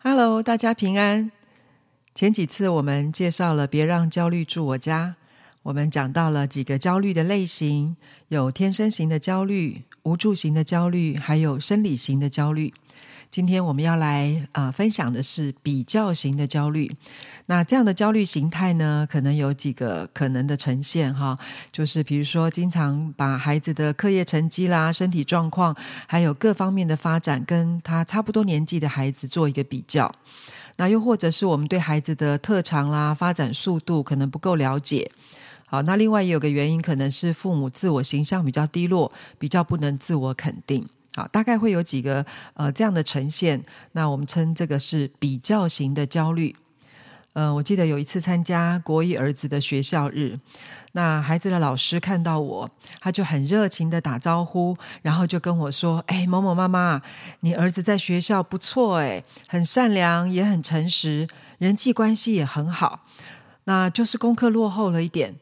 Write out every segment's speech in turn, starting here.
Hello，大家平安。前几次我们介绍了“别让焦虑住我家”，我们讲到了几个焦虑的类型，有天生型的焦虑、无助型的焦虑，还有生理型的焦虑。今天我们要来啊、分享的是比较型的焦虑。那这样的焦虑形态呢，可能有几个可能的呈现哈，就是比如说经常把孩子的课业成绩啦、身体状况，还有各方面的发展，跟他差不多年纪的孩子做一个比较。那又或者是我们对孩子的特长啦、发展速度可能不够了解。好，那另外也有个原因，可能是父母自我形象比较低落，比较不能自我肯定。好，大概会有几个呃这样的呈现。那我们称这个是比较型的焦虑。呃，我记得有一次参加国一儿子的学校日，那孩子的老师看到我，他就很热情的打招呼，然后就跟我说：“哎，某某妈妈，你儿子在学校不错，哎，很善良，也很诚实，人际关系也很好。那就是功课落后了一点。”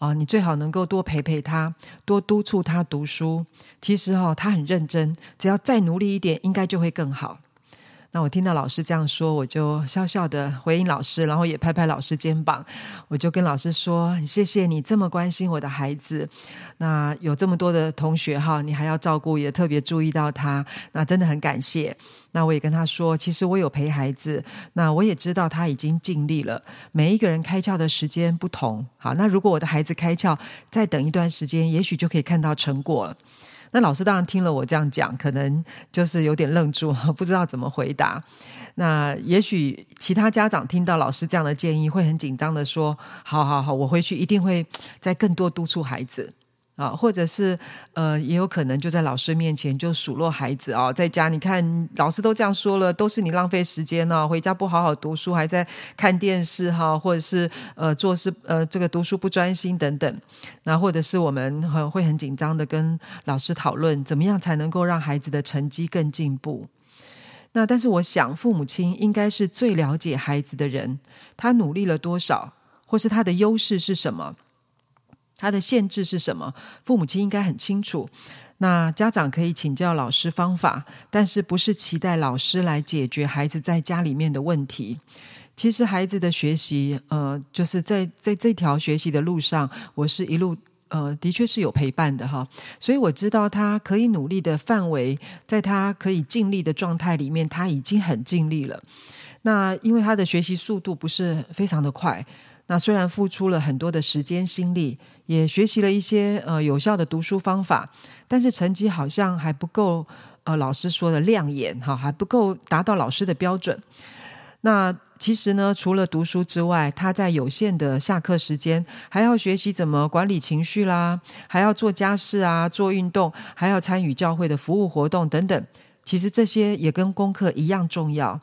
啊，你最好能够多陪陪他，多督促他读书。其实哦，他很认真，只要再努力一点，应该就会更好。那我听到老师这样说，我就笑笑的回应老师，然后也拍拍老师肩膀。我就跟老师说：“谢谢你这么关心我的孩子。那有这么多的同学哈，你还要照顾，也特别注意到他，那真的很感谢。那我也跟他说，其实我有陪孩子，那我也知道他已经尽力了。每一个人开窍的时间不同，好，那如果我的孩子开窍，再等一段时间，也许就可以看到成果了。”那老师当然听了我这样讲，可能就是有点愣住，不知道怎么回答。那也许其他家长听到老师这样的建议，会很紧张的说：“好好好，我回去一定会再更多督促孩子。”啊，或者是呃，也有可能就在老师面前就数落孩子啊，在家你看老师都这样说了，都是你浪费时间呢，回家不好好读书，还在看电视哈，或者是呃做事呃这个读书不专心等等，那或者是我们很会很紧张的跟老师讨论，怎么样才能够让孩子的成绩更进步？那但是我想，父母亲应该是最了解孩子的人，他努力了多少，或是他的优势是什么？他的限制是什么？父母亲应该很清楚。那家长可以请教老师方法，但是不是期待老师来解决孩子在家里面的问题？其实孩子的学习，呃，就是在在这条学习的路上，我是一路呃，的确是有陪伴的哈。所以我知道他可以努力的范围，在他可以尽力的状态里面，他已经很尽力了。那因为他的学习速度不是非常的快。那虽然付出了很多的时间心力，也学习了一些呃有效的读书方法，但是成绩好像还不够呃老师说的亮眼哈，还不够达到老师的标准。那其实呢，除了读书之外，他在有限的下课时间，还要学习怎么管理情绪啦，还要做家事啊，做运动，还要参与教会的服务活动等等。其实这些也跟功课一样重要。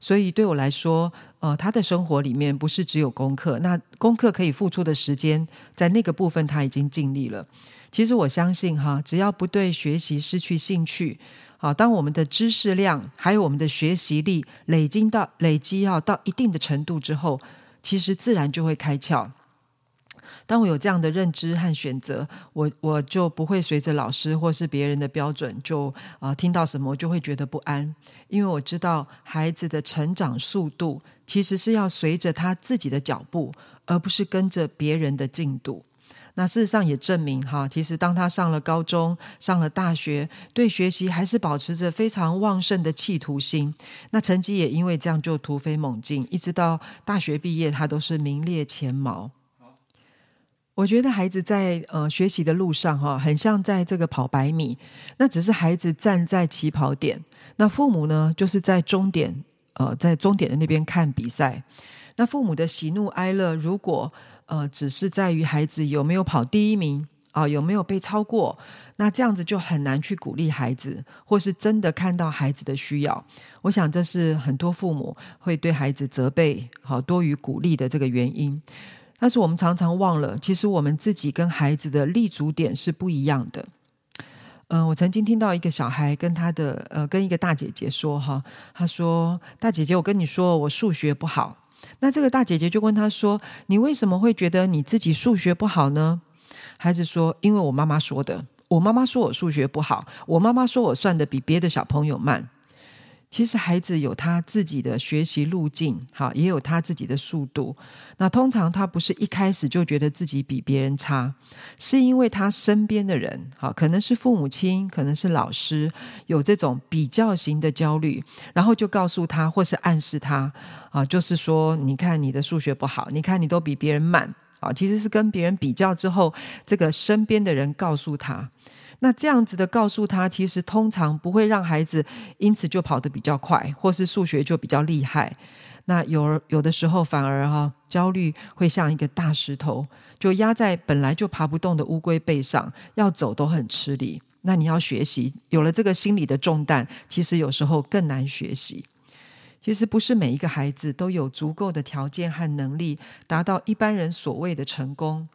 所以对我来说，呃，他的生活里面不是只有功课，那功课可以付出的时间，在那个部分他已经尽力了。其实我相信哈，只要不对学习失去兴趣，好，当我们的知识量还有我们的学习力累积到累积要到一定的程度之后，其实自然就会开窍。当我有这样的认知和选择，我我就不会随着老师或是别人的标准就啊、听到什么就会觉得不安，因为我知道孩子的成长速度其实是要随着他自己的脚步，而不是跟着别人的进度。那事实上也证明哈，其实当他上了高中、上了大学，对学习还是保持着非常旺盛的企图心，那成绩也因为这样就突飞猛进，一直到大学毕业，他都是名列前茅。我觉得孩子在呃学习的路上哈，很像在这个跑百米，那只是孩子站在起跑点，那父母呢就是在终点，呃，在终点的那边看比赛。那父母的喜怒哀乐，如果呃只是在于孩子有没有跑第一名啊，有没有被超过，那这样子就很难去鼓励孩子，或是真的看到孩子的需要。我想这是很多父母会对孩子责备好多于鼓励的这个原因。但是我们常常忘了，其实我们自己跟孩子的立足点是不一样的。嗯、我曾经听到一个小孩跟他的呃，跟一个大姐姐说哈，他说：“大姐姐，我跟你说，我数学不好。”那这个大姐姐就问他说：“你为什么会觉得你自己数学不好呢？”孩子说：“因为我妈妈说的，我妈妈说我数学不好，我妈妈说我算的比别的小朋友慢。”其实孩子有他自己的学习路径，好，也有他自己的速度。那通常他不是一开始就觉得自己比别人差，是因为他身边的人，好，可能是父母亲，可能是老师，有这种比较型的焦虑，然后就告诉他或是暗示他，啊，就是说，你看你的数学不好，你看你都比别人慢，啊，其实是跟别人比较之后，这个身边的人告诉他。那这样子的告诉他，其实通常不会让孩子因此就跑得比较快，或是数学就比较厉害。那有有的时候反而哈，焦虑会像一个大石头，就压在本来就爬不动的乌龟背上，要走都很吃力。那你要学习，有了这个心理的重担，其实有时候更难学习。其实不是每一个孩子都有足够的条件和能力，达到一般人所谓的成功。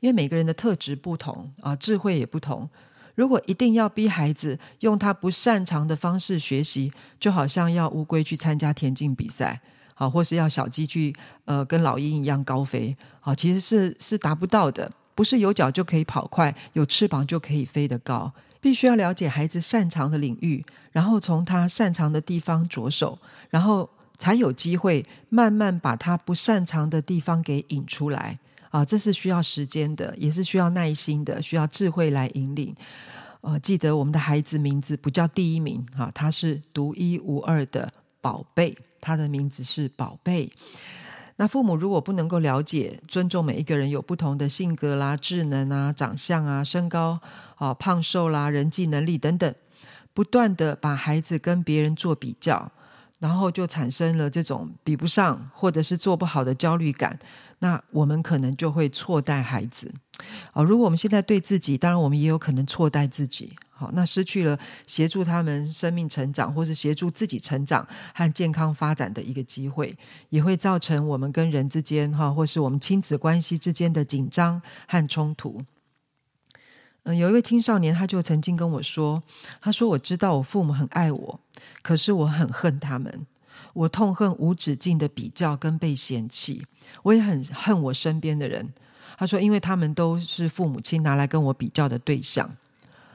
因为每个人的特质不同啊，智慧也不同。如果一定要逼孩子用他不擅长的方式学习，就好像要乌龟去参加田径比赛，好，或是要小鸡去呃跟老鹰一样高飞，好，其实是是达不到的。不是有脚就可以跑快，有翅膀就可以飞得高。必须要了解孩子擅长的领域，然后从他擅长的地方着手，然后才有机会慢慢把他不擅长的地方给引出来。啊，这是需要时间的，也是需要耐心的，需要智慧来引领。呃，记得我们的孩子名字不叫第一名，哈，他是独一无二的宝贝，他的名字是宝贝。那父母如果不能够了解、尊重每一个人有不同的性格啦、智能啊、长相啊、身高啊、胖瘦啦、人际能力等等，不断的把孩子跟别人做比较，然后就产生了这种比不上或者是做不好的焦虑感。那我们可能就会错待孩子，哦，如果我们现在对自己，当然我们也有可能错待自己，好，那失去了协助他们生命成长，或是协助自己成长和健康发展的一个机会，也会造成我们跟人之间，哈，或是我们亲子关系之间的紧张和冲突。嗯，有一位青少年，他就曾经跟我说，他说：“我知道我父母很爱我，可是我很恨他们。”我痛恨无止境的比较跟被嫌弃，我也很恨我身边的人。他说，因为他们都是父母亲拿来跟我比较的对象。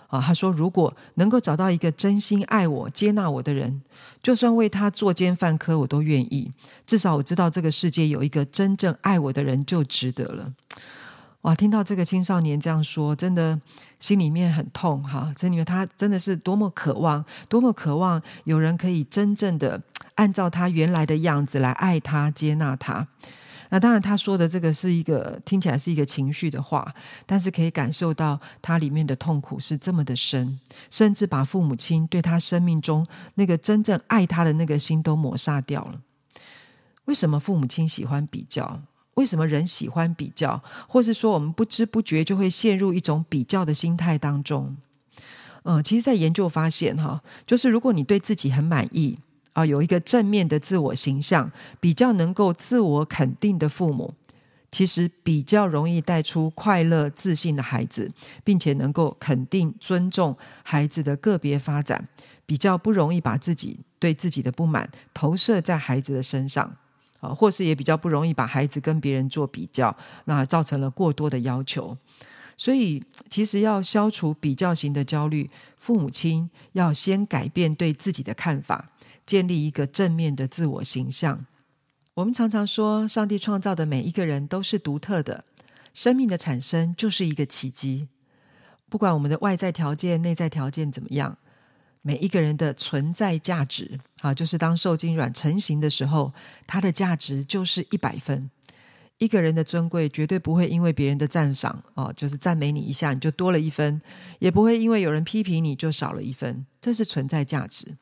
啊，他说，如果能够找到一个真心爱我、接纳我的人，就算为他作奸犯科，我都愿意。至少我知道这个世界有一个真正爱我的人就值得了。哇，听到这个青少年这样说，真的心里面很痛哈。这里面他真的是多么渴望，多么渴望有人可以真正的按照他原来的样子来爱他、接纳他。那当然，他说的这个是一个听起来是一个情绪的话，但是可以感受到他里面的痛苦是这么的深，甚至把父母亲对他生命中那个真正爱他的那个心都抹杀掉了。为什么父母亲喜欢比较？为什么人喜欢比较，或是说我们不知不觉就会陷入一种比较的心态当中？嗯，其实，在研究发现，哈，就是如果你对自己很满意啊，有一个正面的自我形象，比较能够自我肯定的父母，其实比较容易带出快乐自信的孩子，并且能够肯定尊重孩子的个别发展，比较不容易把自己对自己的不满投射在孩子的身上。啊，或是也比较不容易把孩子跟别人做比较，那造成了过多的要求。所以，其实要消除比较型的焦虑，父母亲要先改变对自己的看法，建立一个正面的自我形象。我们常常说，上帝创造的每一个人都是独特的，生命的产生就是一个奇迹。不管我们的外在条件、内在条件怎么样。每一个人的存在价值，啊，就是当受精卵成型的时候，它的价值就是一百分。一个人的尊贵绝对不会因为别人的赞赏，哦，就是赞美你一下你就多了一分，也不会因为有人批评你就少了一分。这是存在价值。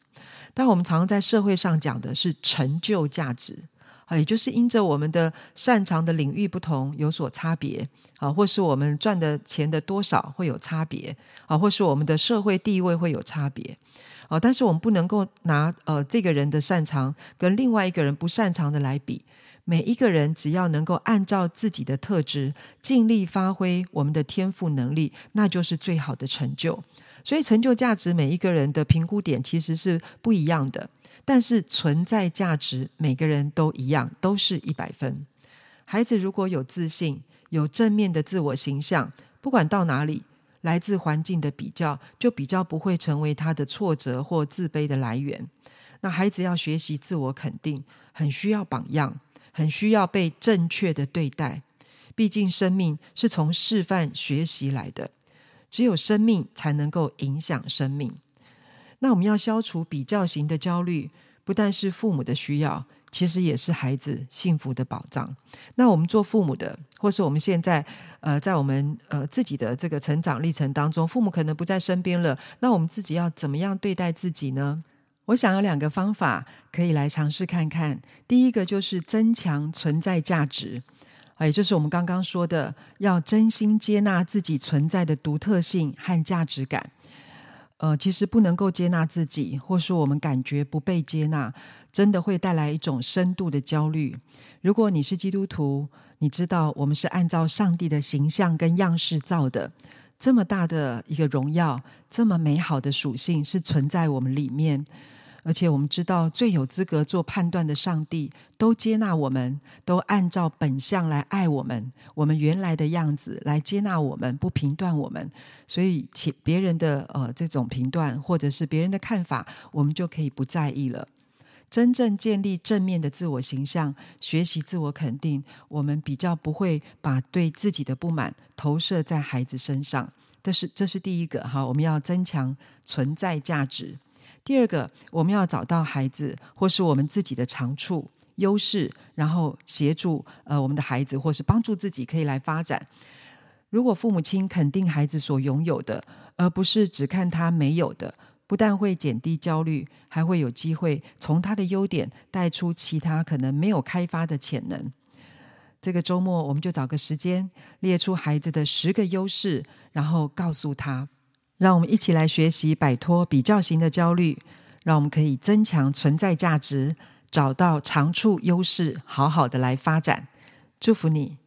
但我们常常在社会上讲的是成就价值。啊，也就是因着我们的擅长的领域不同有所差别啊，或是我们赚的钱的多少会有差别啊，或是我们的社会地位会有差别啊，但是我们不能够拿呃这个人的擅长跟另外一个人不擅长的来比。每一个人只要能够按照自己的特质尽力发挥我们的天赋能力，那就是最好的成就。所以成就价值每一个人的评估点其实是不一样的。但是存在价值，每个人都一样，都是一百分。孩子如果有自信，有正面的自我形象，不管到哪里，来自环境的比较，就比较不会成为他的挫折或自卑的来源。那孩子要学习自我肯定，很需要榜样，很需要被正确的对待。毕竟生命是从示范学习来的，只有生命才能够影响生命。那我们要消除比较型的焦虑，不但是父母的需要，其实也是孩子幸福的保障。那我们做父母的，或是我们现在呃，在我们呃自己的这个成长历程当中，父母可能不在身边了，那我们自己要怎么样对待自己呢？我想有两个方法可以来尝试看看。第一个就是增强存在价值，也就是我们刚刚说的，要真心接纳自己存在的独特性和价值感。呃，其实不能够接纳自己，或是我们感觉不被接纳，真的会带来一种深度的焦虑。如果你是基督徒，你知道我们是按照上帝的形象跟样式造的，这么大的一个荣耀，这么美好的属性是存在我们里面。而且我们知道，最有资格做判断的上帝都接纳我们，都按照本相来爱我们，我们原来的样子来接纳我们，不评断我们。所以，其别人的呃这种评断或者是别人的看法，我们就可以不在意了。真正建立正面的自我形象，学习自我肯定，我们比较不会把对自己的不满投射在孩子身上。这是这是第一个哈，我们要增强存在价值。第二个，我们要找到孩子或是我们自己的长处、优势，然后协助呃我们的孩子，或是帮助自己可以来发展。如果父母亲肯定孩子所拥有的，而不是只看他没有的，不但会减低焦虑，还会有机会从他的优点带出其他可能没有开发的潜能。这个周末，我们就找个时间列出孩子的十个优势，然后告诉他。让我们一起来学习摆脱比较型的焦虑，让我们可以增强存在价值，找到长处优势，好好的来发展。祝福你。